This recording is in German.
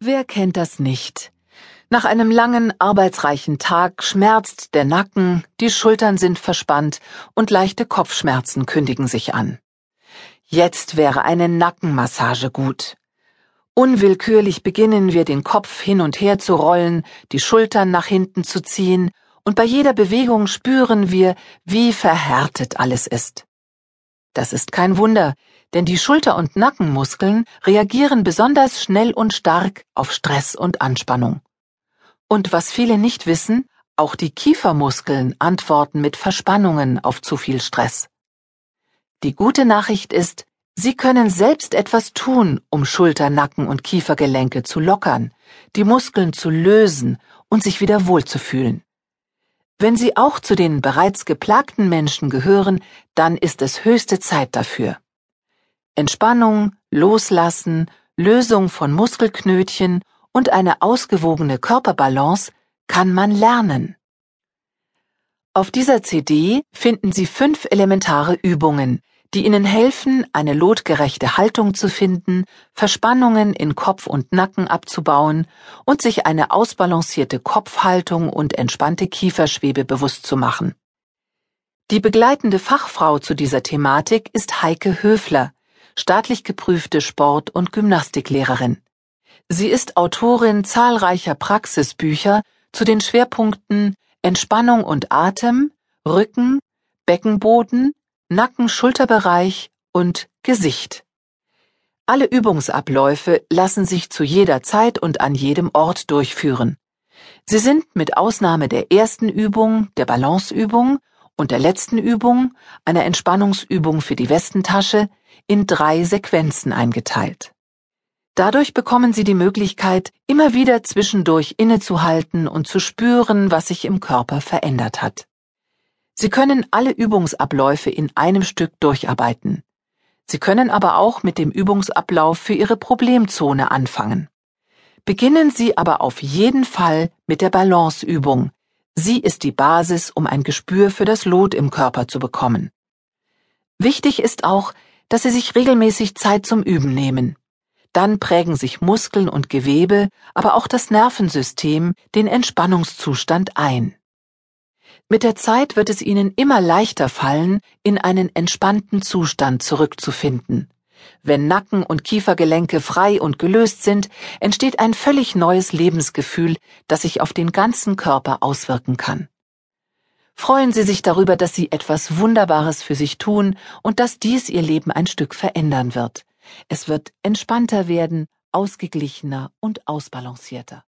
Wer kennt das nicht? Nach einem langen, arbeitsreichen Tag schmerzt der Nacken, die Schultern sind verspannt und leichte Kopfschmerzen kündigen sich an. Jetzt wäre eine Nackenmassage gut. Unwillkürlich beginnen wir den Kopf hin und her zu rollen, die Schultern nach hinten zu ziehen, und bei jeder Bewegung spüren wir, wie verhärtet alles ist. Das ist kein Wunder, denn die Schulter- und Nackenmuskeln reagieren besonders schnell und stark auf Stress und Anspannung. Und was viele nicht wissen, auch die Kiefermuskeln antworten mit Verspannungen auf zu viel Stress. Die gute Nachricht ist, Sie können selbst etwas tun, um Schulter, Nacken und Kiefergelenke zu lockern, die Muskeln zu lösen und sich wieder wohlzufühlen. Wenn Sie auch zu den bereits geplagten Menschen gehören, dann ist es höchste Zeit dafür. Entspannung, Loslassen, Lösung von Muskelknötchen und eine ausgewogene Körperbalance kann man lernen. Auf dieser CD finden Sie fünf elementare Übungen, die Ihnen helfen, eine lotgerechte Haltung zu finden, Verspannungen in Kopf und Nacken abzubauen und sich eine ausbalancierte Kopfhaltung und entspannte Kieferschwebe bewusst zu machen. Die begleitende Fachfrau zu dieser Thematik ist Heike Höfler, staatlich geprüfte Sport- und Gymnastiklehrerin. Sie ist Autorin zahlreicher Praxisbücher zu den Schwerpunkten Entspannung und Atem, Rücken, Beckenboden, Nacken-Schulterbereich und Gesicht. Alle Übungsabläufe lassen sich zu jeder Zeit und an jedem Ort durchführen. Sie sind mit Ausnahme der ersten Übung, der Balanceübung und der letzten Übung, einer Entspannungsübung für die Westentasche, in drei Sequenzen eingeteilt. Dadurch bekommen Sie die Möglichkeit, immer wieder zwischendurch innezuhalten und zu spüren, was sich im Körper verändert hat. Sie können alle Übungsabläufe in einem Stück durcharbeiten. Sie können aber auch mit dem Übungsablauf für Ihre Problemzone anfangen. Beginnen Sie aber auf jeden Fall mit der Balanceübung. Sie ist die Basis, um ein Gespür für das Lot im Körper zu bekommen. Wichtig ist auch, dass Sie sich regelmäßig Zeit zum Üben nehmen. Dann prägen sich Muskeln und Gewebe, aber auch das Nervensystem den Entspannungszustand ein. Mit der Zeit wird es Ihnen immer leichter fallen, in einen entspannten Zustand zurückzufinden. Wenn Nacken und Kiefergelenke frei und gelöst sind, entsteht ein völlig neues Lebensgefühl, das sich auf den ganzen Körper auswirken kann. Freuen Sie sich darüber, dass Sie etwas Wunderbares für sich tun und dass dies Ihr Leben ein Stück verändern wird. Es wird entspannter werden, ausgeglichener und ausbalancierter.